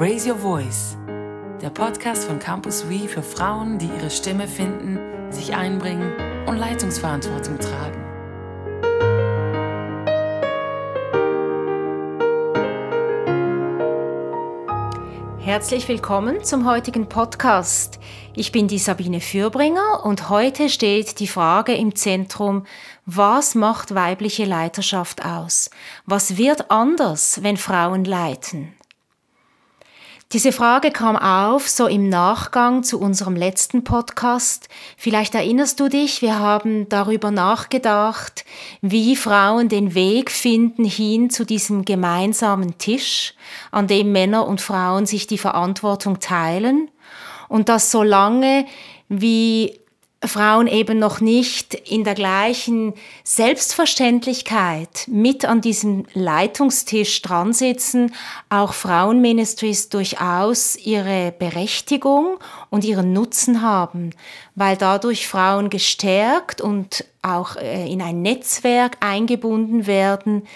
Raise Your Voice, der Podcast von Campus We für Frauen, die ihre Stimme finden, sich einbringen und Leitungsverantwortung tragen. Herzlich willkommen zum heutigen Podcast. Ich bin die Sabine Fürbringer und heute steht die Frage im Zentrum, was macht weibliche Leiterschaft aus? Was wird anders, wenn Frauen leiten? Diese Frage kam auf so im Nachgang zu unserem letzten Podcast. Vielleicht erinnerst du dich, wir haben darüber nachgedacht, wie Frauen den Weg finden hin zu diesem gemeinsamen Tisch, an dem Männer und Frauen sich die Verantwortung teilen und das so lange wie Frauen eben noch nicht in der gleichen Selbstverständlichkeit mit an diesem Leitungstisch dran sitzen, auch Frauenministries durchaus ihre Berechtigung und ihren Nutzen haben, weil dadurch Frauen gestärkt und auch äh, in ein Netzwerk eingebunden werden,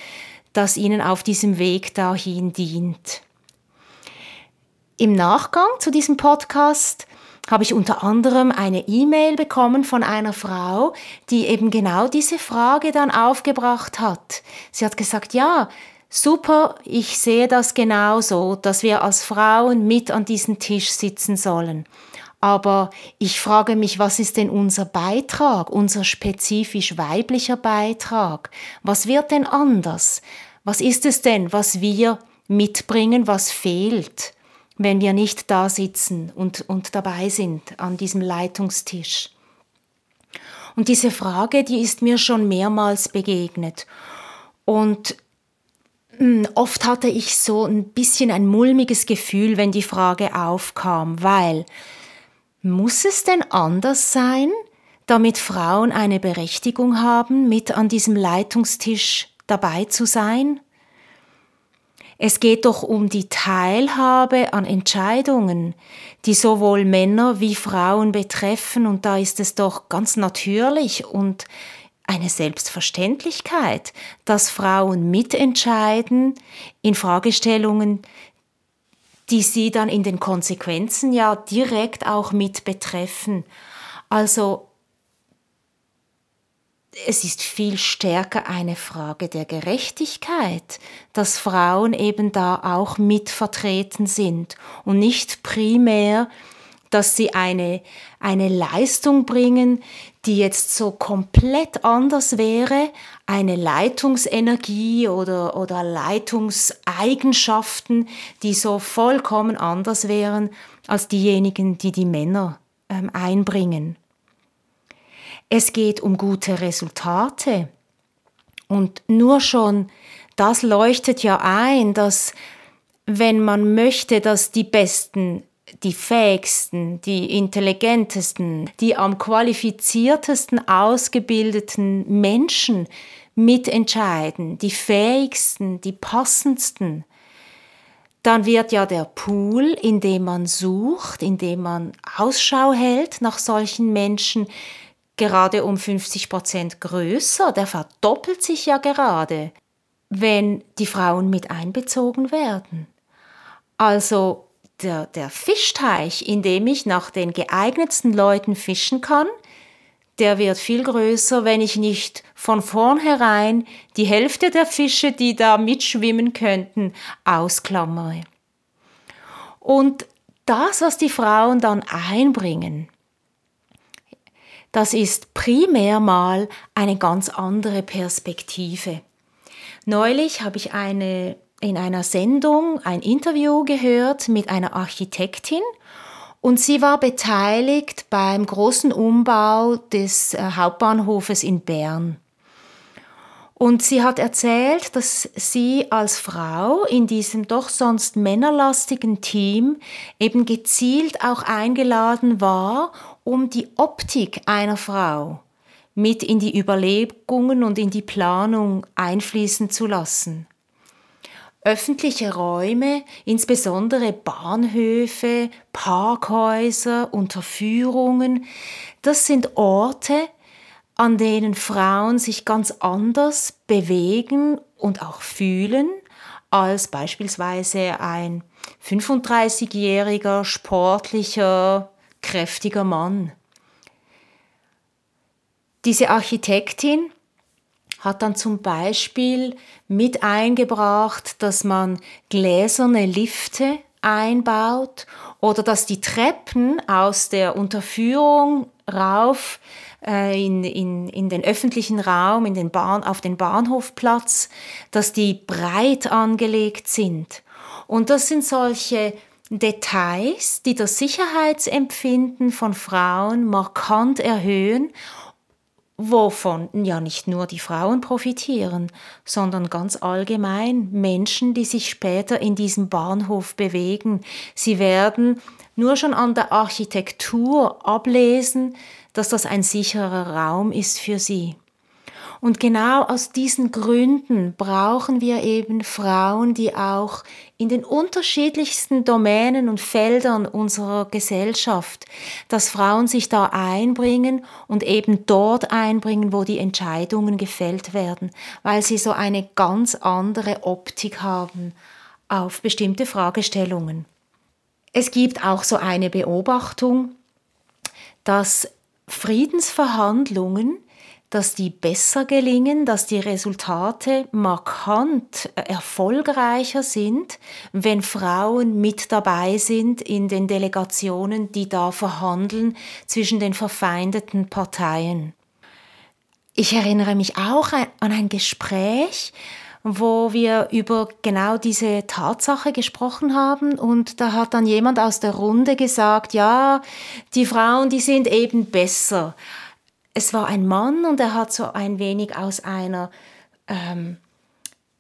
das ihnen auf diesem Weg dahin dient. Im Nachgang zu diesem Podcast habe ich unter anderem eine E-Mail bekommen von einer Frau, die eben genau diese Frage dann aufgebracht hat. Sie hat gesagt, ja, super, ich sehe das genauso, dass wir als Frauen mit an diesem Tisch sitzen sollen. Aber ich frage mich, was ist denn unser Beitrag, unser spezifisch weiblicher Beitrag? Was wird denn anders? Was ist es denn, was wir mitbringen, was fehlt? Wenn wir nicht da sitzen und, und dabei sind an diesem Leitungstisch. Und diese Frage, die ist mir schon mehrmals begegnet. Und hm, oft hatte ich so ein bisschen ein mulmiges Gefühl, wenn die Frage aufkam, weil muss es denn anders sein, damit Frauen eine Berechtigung haben, mit an diesem Leitungstisch dabei zu sein? Es geht doch um die Teilhabe an Entscheidungen, die sowohl Männer wie Frauen betreffen, und da ist es doch ganz natürlich und eine Selbstverständlichkeit, dass Frauen mitentscheiden in Fragestellungen, die sie dann in den Konsequenzen ja direkt auch mit betreffen. Also es ist viel stärker eine Frage der Gerechtigkeit, dass Frauen eben da auch mitvertreten sind und nicht primär, dass sie eine, eine Leistung bringen, die jetzt so komplett anders wäre, eine Leitungsenergie oder, oder Leitungseigenschaften, die so vollkommen anders wären als diejenigen, die die Männer ähm, einbringen. Es geht um gute Resultate. Und nur schon das leuchtet ja ein, dass wenn man möchte, dass die Besten, die fähigsten, die intelligentesten, die am qualifiziertesten ausgebildeten Menschen mitentscheiden, die fähigsten, die passendsten, dann wird ja der Pool, in dem man sucht, in dem man Ausschau hält nach solchen Menschen, gerade um 50 Prozent größer, der verdoppelt sich ja gerade, wenn die Frauen mit einbezogen werden. Also der, der Fischteich, in dem ich nach den geeignetsten Leuten fischen kann, der wird viel größer, wenn ich nicht von vornherein die Hälfte der Fische, die da mitschwimmen könnten, ausklammere. Und das, was die Frauen dann einbringen, das ist primär mal eine ganz andere Perspektive. Neulich habe ich eine, in einer Sendung ein Interview gehört mit einer Architektin und sie war beteiligt beim großen Umbau des äh, Hauptbahnhofes in Bern. Und sie hat erzählt, dass sie als Frau in diesem doch sonst männerlastigen Team eben gezielt auch eingeladen war, um die Optik einer Frau mit in die Überlegungen und in die Planung einfließen zu lassen. Öffentliche Räume, insbesondere Bahnhöfe, Parkhäuser, Unterführungen, das sind Orte, an denen Frauen sich ganz anders bewegen und auch fühlen als beispielsweise ein 35-jähriger, sportlicher, kräftiger Mann. Diese Architektin hat dann zum Beispiel mit eingebracht, dass man gläserne Lifte einbaut oder dass die Treppen aus der Unterführung rauf äh, in, in, in den öffentlichen Raum, in den Bahn, auf den Bahnhofplatz, dass die breit angelegt sind. Und das sind solche Details, die das Sicherheitsempfinden von Frauen markant erhöhen wovon ja nicht nur die Frauen profitieren, sondern ganz allgemein Menschen, die sich später in diesem Bahnhof bewegen. Sie werden nur schon an der Architektur ablesen, dass das ein sicherer Raum ist für sie. Und genau aus diesen Gründen brauchen wir eben Frauen, die auch in den unterschiedlichsten Domänen und Feldern unserer Gesellschaft, dass Frauen sich da einbringen und eben dort einbringen, wo die Entscheidungen gefällt werden, weil sie so eine ganz andere Optik haben auf bestimmte Fragestellungen. Es gibt auch so eine Beobachtung, dass Friedensverhandlungen dass die besser gelingen, dass die Resultate markant erfolgreicher sind, wenn Frauen mit dabei sind in den Delegationen, die da verhandeln zwischen den verfeindeten Parteien. Ich erinnere mich auch an ein Gespräch, wo wir über genau diese Tatsache gesprochen haben und da hat dann jemand aus der Runde gesagt, ja, die Frauen, die sind eben besser es war ein Mann und er hat so ein wenig aus einer ähm,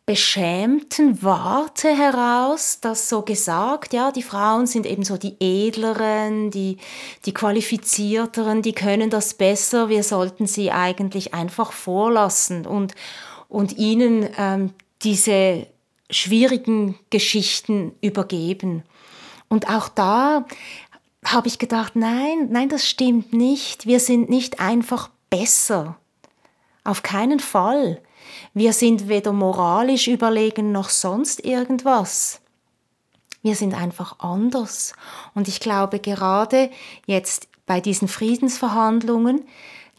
beschämten Warte heraus das so gesagt, ja, die Frauen sind eben so die edleren, die, die qualifizierteren, die können das besser, wir sollten sie eigentlich einfach vorlassen und, und ihnen ähm, diese schwierigen Geschichten übergeben. Und auch da habe ich gedacht, nein, nein, das stimmt nicht. Wir sind nicht einfach besser. Auf keinen Fall. Wir sind weder moralisch überlegen noch sonst irgendwas. Wir sind einfach anders. Und ich glaube, gerade jetzt bei diesen Friedensverhandlungen,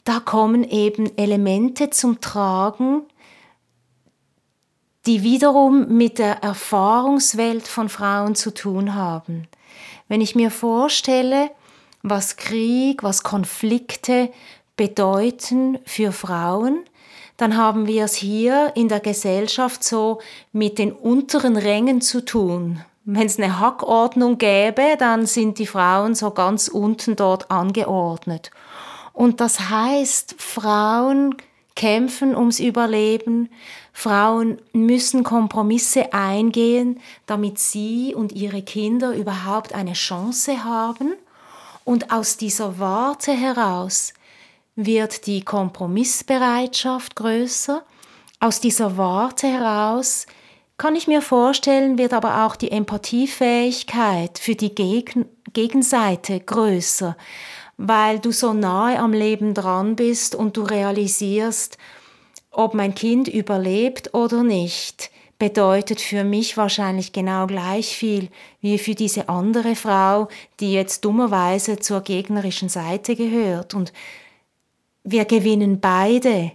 da kommen eben Elemente zum Tragen, die wiederum mit der Erfahrungswelt von Frauen zu tun haben. Wenn ich mir vorstelle, was Krieg, was Konflikte bedeuten für Frauen, dann haben wir es hier in der Gesellschaft so mit den unteren Rängen zu tun. Wenn es eine Hackordnung gäbe, dann sind die Frauen so ganz unten dort angeordnet. Und das heißt, Frauen kämpfen ums Überleben, Frauen müssen Kompromisse eingehen, damit sie und ihre Kinder überhaupt eine Chance haben. Und aus dieser Warte heraus wird die Kompromissbereitschaft größer. Aus dieser Warte heraus kann ich mir vorstellen, wird aber auch die Empathiefähigkeit für die Gegen Gegenseite größer, weil du so nahe am Leben dran bist und du realisierst, ob mein Kind überlebt oder nicht, bedeutet für mich wahrscheinlich genau gleich viel wie für diese andere Frau, die jetzt dummerweise zur gegnerischen Seite gehört. Und wir gewinnen beide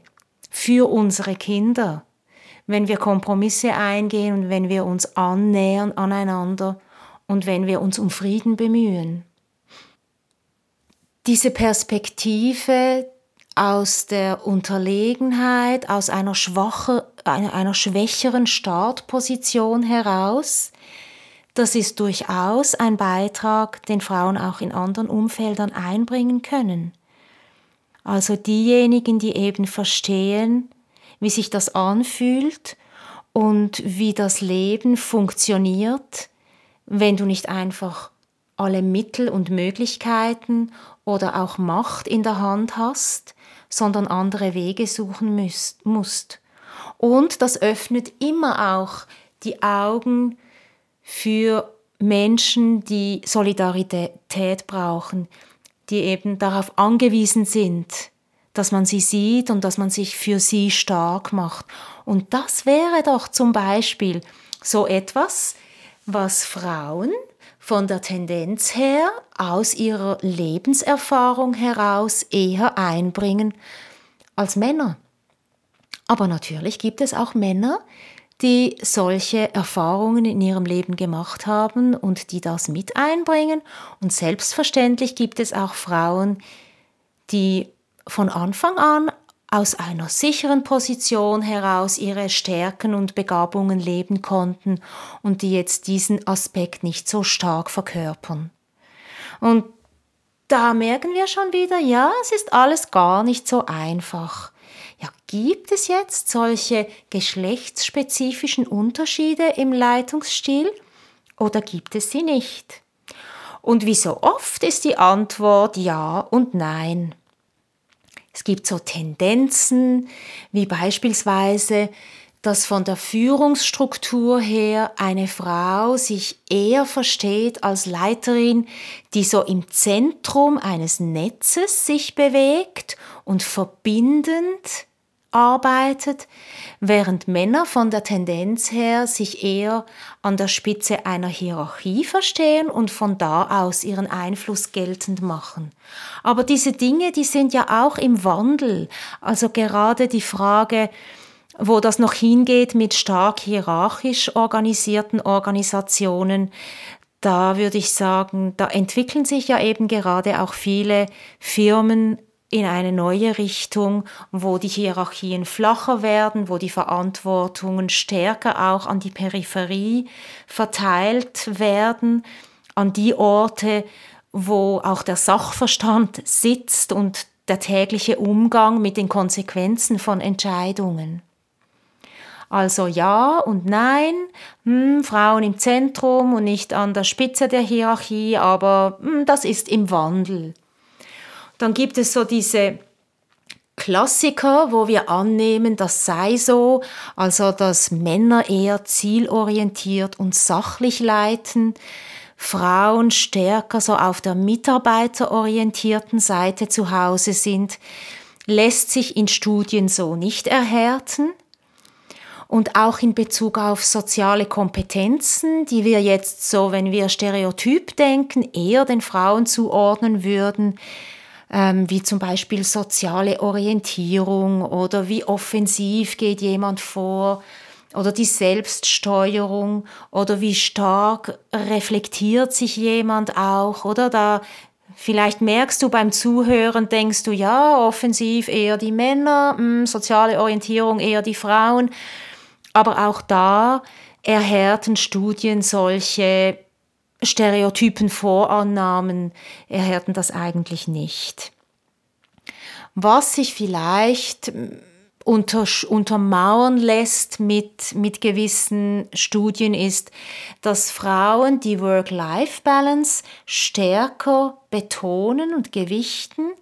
für unsere Kinder, wenn wir Kompromisse eingehen und wenn wir uns annähern aneinander und wenn wir uns um Frieden bemühen. Diese Perspektive aus der Unterlegenheit, aus einer, schwache, einer, einer schwächeren Startposition heraus. Das ist durchaus ein Beitrag, den Frauen auch in anderen Umfeldern einbringen können. Also diejenigen, die eben verstehen, wie sich das anfühlt und wie das Leben funktioniert, wenn du nicht einfach alle Mittel und Möglichkeiten oder auch Macht in der Hand hast, sondern andere Wege suchen müsst, musst. Und das öffnet immer auch die Augen für Menschen, die Solidarität brauchen, die eben darauf angewiesen sind, dass man sie sieht und dass man sich für sie stark macht. Und das wäre doch zum Beispiel so etwas, was Frauen von der Tendenz her aus ihrer Lebenserfahrung heraus eher einbringen als Männer. Aber natürlich gibt es auch Männer, die solche Erfahrungen in ihrem Leben gemacht haben und die das mit einbringen. Und selbstverständlich gibt es auch Frauen, die von Anfang an aus einer sicheren Position heraus ihre Stärken und Begabungen leben konnten und die jetzt diesen Aspekt nicht so stark verkörpern. Und da merken wir schon wieder, ja, es ist alles gar nicht so einfach. Ja, gibt es jetzt solche geschlechtsspezifischen Unterschiede im Leitungsstil oder gibt es sie nicht? Und wie so oft ist die Antwort ja und nein. Es gibt so Tendenzen, wie beispielsweise, dass von der Führungsstruktur her eine Frau sich eher versteht als Leiterin, die so im Zentrum eines Netzes sich bewegt und verbindend arbeitet, während Männer von der Tendenz her sich eher an der Spitze einer Hierarchie verstehen und von da aus ihren Einfluss geltend machen. Aber diese Dinge, die sind ja auch im Wandel. Also gerade die Frage, wo das noch hingeht mit stark hierarchisch organisierten Organisationen, da würde ich sagen, da entwickeln sich ja eben gerade auch viele Firmen in eine neue Richtung, wo die Hierarchien flacher werden, wo die Verantwortungen stärker auch an die Peripherie verteilt werden, an die Orte, wo auch der Sachverstand sitzt und der tägliche Umgang mit den Konsequenzen von Entscheidungen. Also ja und nein, hm, Frauen im Zentrum und nicht an der Spitze der Hierarchie, aber hm, das ist im Wandel. Dann gibt es so diese Klassiker, wo wir annehmen, das sei so, also dass Männer eher zielorientiert und sachlich leiten, Frauen stärker so auf der mitarbeiterorientierten Seite zu Hause sind, lässt sich in Studien so nicht erhärten. Und auch in Bezug auf soziale Kompetenzen, die wir jetzt so, wenn wir stereotyp denken, eher den Frauen zuordnen würden, ähm, wie zum Beispiel soziale Orientierung oder wie offensiv geht jemand vor oder die Selbststeuerung oder wie stark reflektiert sich jemand auch oder da Vielleicht merkst du beim Zuhören, denkst du, ja, offensiv eher die Männer, mh, hm, soziale Orientierung eher die Frauen. Aber auch da erhärten Studien solche Stereotypen, Vorannahmen erhärten das eigentlich nicht. Was sich vielleicht unter, untermauern lässt mit, mit gewissen Studien ist, dass Frauen die Work-Life-Balance stärker betonen und gewichten,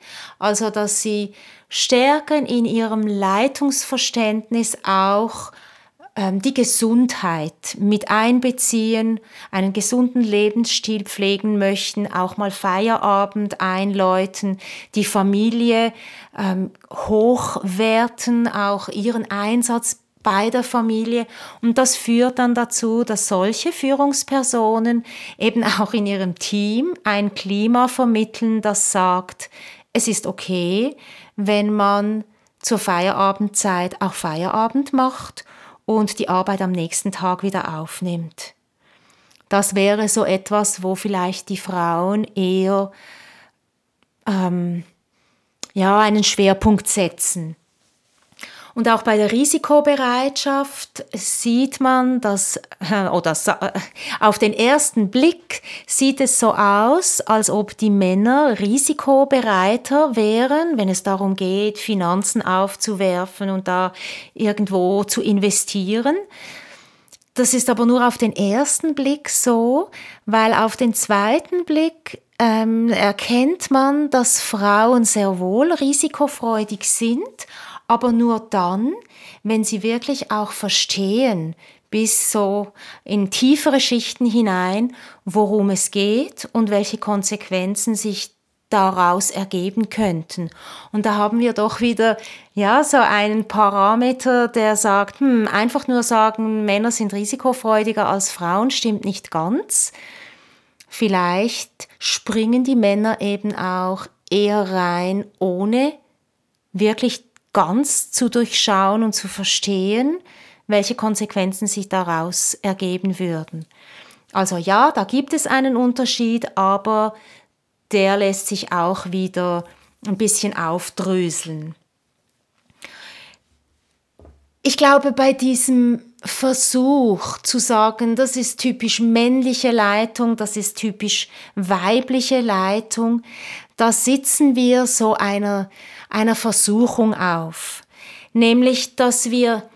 also dass sie stärker in ihrem Leitungsverständnis auch die Gesundheit mit einbeziehen, einen gesunden Lebensstil pflegen möchten, auch mal Feierabend einläuten, die Familie ähm, hochwerten, auch ihren Einsatz bei der Familie. Und das führt dann dazu, dass solche Führungspersonen eben auch in ihrem Team ein Klima vermitteln, das sagt, es ist okay, wenn man zur Feierabendzeit auch Feierabend macht und die Arbeit am nächsten Tag wieder aufnimmt. Das wäre so etwas, wo vielleicht die Frauen eher ähm, ja, einen Schwerpunkt setzen. Und auch bei der Risikobereitschaft sieht man, dass, äh, oder äh, auf den ersten Blick sieht es so aus, als ob die Männer risikobereiter wären, wenn es darum geht, Finanzen aufzuwerfen und da irgendwo zu investieren. Das ist aber nur auf den ersten Blick so, weil auf den zweiten Blick ähm, erkennt man, dass Frauen sehr wohl risikofreudig sind, aber nur dann, wenn sie wirklich auch verstehen, bis so in tiefere Schichten hinein, worum es geht und welche Konsequenzen sich daraus ergeben könnten. Und da haben wir doch wieder ja so einen Parameter, der sagt, hm, einfach nur sagen, Männer sind risikofreudiger als Frauen, stimmt nicht ganz. Vielleicht springen die Männer eben auch eher rein, ohne wirklich ganz zu durchschauen und zu verstehen, welche Konsequenzen sich daraus ergeben würden. Also ja, da gibt es einen Unterschied, aber der lässt sich auch wieder ein bisschen aufdröseln. Ich glaube, bei diesem Versuch zu sagen, das ist typisch männliche Leitung, das ist typisch weibliche Leitung, da sitzen wir so einer, einer Versuchung auf. Nämlich, dass wir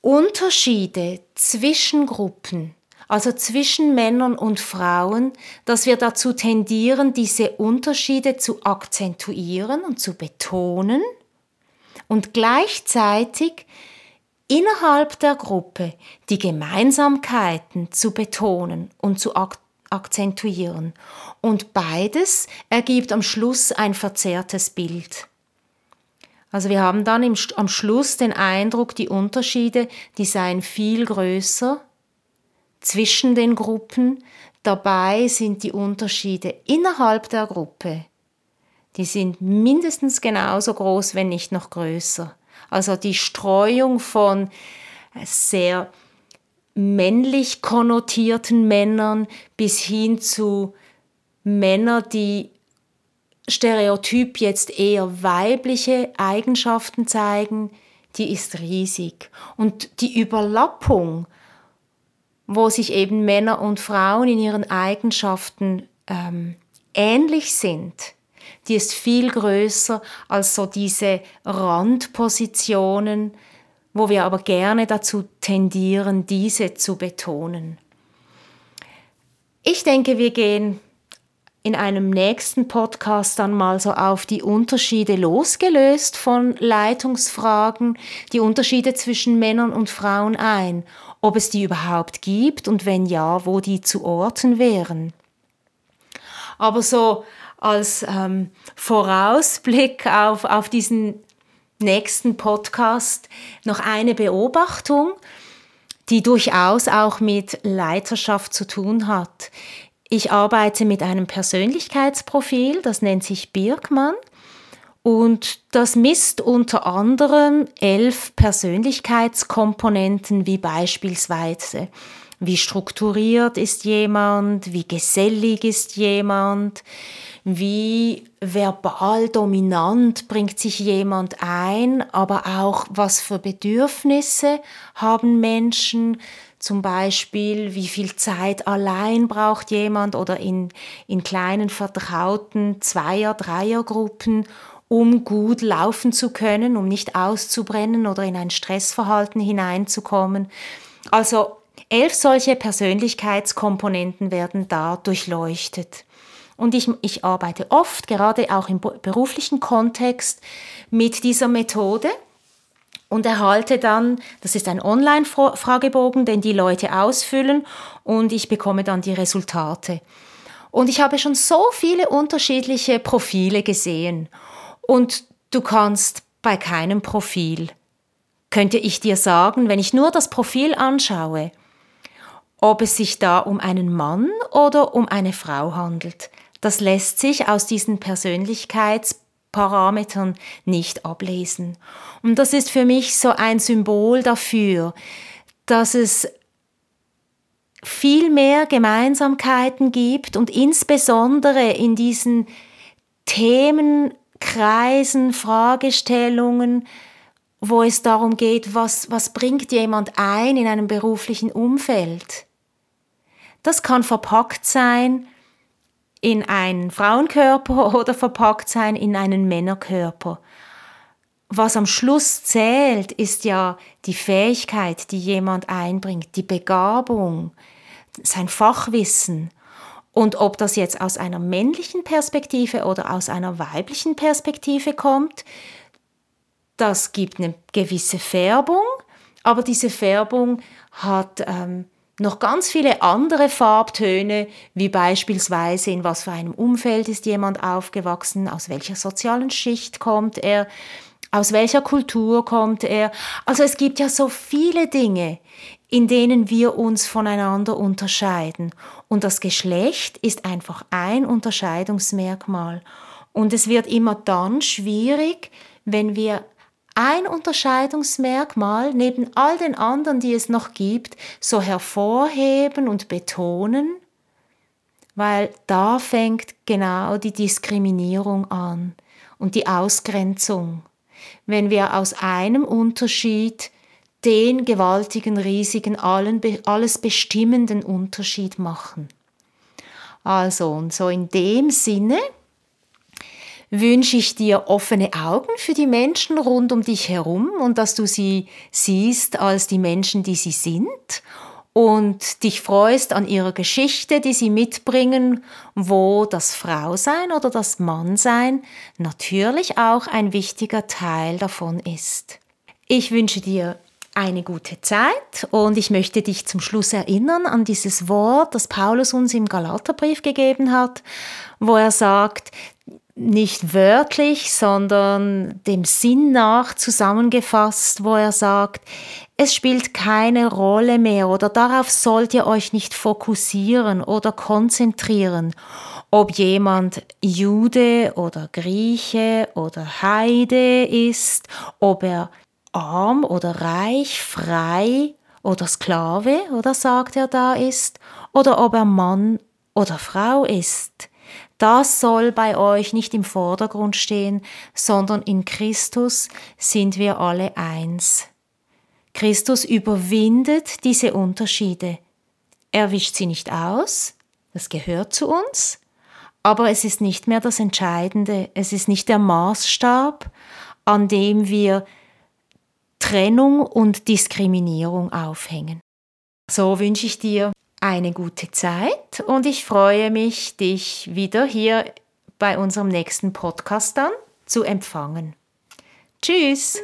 Unterschiede zwischen Gruppen also zwischen Männern und Frauen, dass wir dazu tendieren, diese Unterschiede zu akzentuieren und zu betonen und gleichzeitig innerhalb der Gruppe die Gemeinsamkeiten zu betonen und zu ak akzentuieren. Und beides ergibt am Schluss ein verzerrtes Bild. Also wir haben dann im, am Schluss den Eindruck, die Unterschiede, die seien viel größer zwischen den Gruppen. Dabei sind die Unterschiede innerhalb der Gruppe, die sind mindestens genauso groß, wenn nicht noch größer. Also die Streuung von sehr männlich konnotierten Männern bis hin zu Männern, die stereotyp jetzt eher weibliche Eigenschaften zeigen, die ist riesig. Und die Überlappung wo sich eben Männer und Frauen in ihren Eigenschaften ähm, ähnlich sind, die ist viel größer als so diese Randpositionen, wo wir aber gerne dazu tendieren, diese zu betonen. Ich denke, wir gehen in einem nächsten Podcast dann mal so auf die Unterschiede losgelöst von Leitungsfragen, die Unterschiede zwischen Männern und Frauen ein ob es die überhaupt gibt und wenn ja, wo die zu orten wären. Aber so als ähm, Vorausblick auf, auf diesen nächsten Podcast noch eine Beobachtung, die durchaus auch mit Leiterschaft zu tun hat. Ich arbeite mit einem Persönlichkeitsprofil, das nennt sich Birkmann. Und das misst unter anderem elf Persönlichkeitskomponenten wie beispielsweise, wie strukturiert ist jemand, wie gesellig ist jemand, wie verbal dominant bringt sich jemand ein, aber auch was für Bedürfnisse haben Menschen, zum Beispiel wie viel Zeit allein braucht jemand oder in, in kleinen vertrauten Zweier-, Dreiergruppen um gut laufen zu können, um nicht auszubrennen oder in ein Stressverhalten hineinzukommen. Also elf solche Persönlichkeitskomponenten werden da durchleuchtet. Und ich, ich arbeite oft, gerade auch im beruflichen Kontext, mit dieser Methode und erhalte dann, das ist ein Online-Fragebogen, den die Leute ausfüllen und ich bekomme dann die Resultate. Und ich habe schon so viele unterschiedliche Profile gesehen. Und du kannst bei keinem Profil, könnte ich dir sagen, wenn ich nur das Profil anschaue, ob es sich da um einen Mann oder um eine Frau handelt. Das lässt sich aus diesen Persönlichkeitsparametern nicht ablesen. Und das ist für mich so ein Symbol dafür, dass es viel mehr Gemeinsamkeiten gibt und insbesondere in diesen Themen Kreisen, Fragestellungen, wo es darum geht, was, was bringt jemand ein in einem beruflichen Umfeld. Das kann verpackt sein in einen Frauenkörper oder verpackt sein in einen Männerkörper. Was am Schluss zählt, ist ja die Fähigkeit, die jemand einbringt, die Begabung, sein Fachwissen. Und ob das jetzt aus einer männlichen Perspektive oder aus einer weiblichen Perspektive kommt, das gibt eine gewisse Färbung, aber diese Färbung hat ähm, noch ganz viele andere Farbtöne, wie beispielsweise in was für einem Umfeld ist jemand aufgewachsen, aus welcher sozialen Schicht kommt er, aus welcher Kultur kommt er. Also es gibt ja so viele Dinge, in denen wir uns voneinander unterscheiden. Und das Geschlecht ist einfach ein Unterscheidungsmerkmal. Und es wird immer dann schwierig, wenn wir ein Unterscheidungsmerkmal neben all den anderen, die es noch gibt, so hervorheben und betonen, weil da fängt genau die Diskriminierung an und die Ausgrenzung. Wenn wir aus einem Unterschied den gewaltigen, riesigen, allen, alles bestimmenden Unterschied machen. Also, und so in dem Sinne wünsche ich dir offene Augen für die Menschen rund um dich herum und dass du sie siehst als die Menschen, die sie sind und dich freust an ihrer Geschichte, die sie mitbringen, wo das Frausein oder das Mannsein natürlich auch ein wichtiger Teil davon ist. Ich wünsche dir eine gute Zeit und ich möchte dich zum Schluss erinnern an dieses Wort, das Paulus uns im Galaterbrief gegeben hat, wo er sagt, nicht wörtlich, sondern dem Sinn nach zusammengefasst, wo er sagt, es spielt keine Rolle mehr oder darauf sollt ihr euch nicht fokussieren oder konzentrieren, ob jemand Jude oder Grieche oder Heide ist, ob er arm oder reich, frei oder Sklave oder sagt er da ist, oder ob er Mann oder Frau ist. Das soll bei euch nicht im Vordergrund stehen, sondern in Christus sind wir alle eins. Christus überwindet diese Unterschiede. Er wischt sie nicht aus, das gehört zu uns, aber es ist nicht mehr das Entscheidende, es ist nicht der Maßstab, an dem wir Trennung und Diskriminierung aufhängen. So wünsche ich dir eine gute Zeit und ich freue mich, dich wieder hier bei unserem nächsten Podcast dann zu empfangen. Tschüss!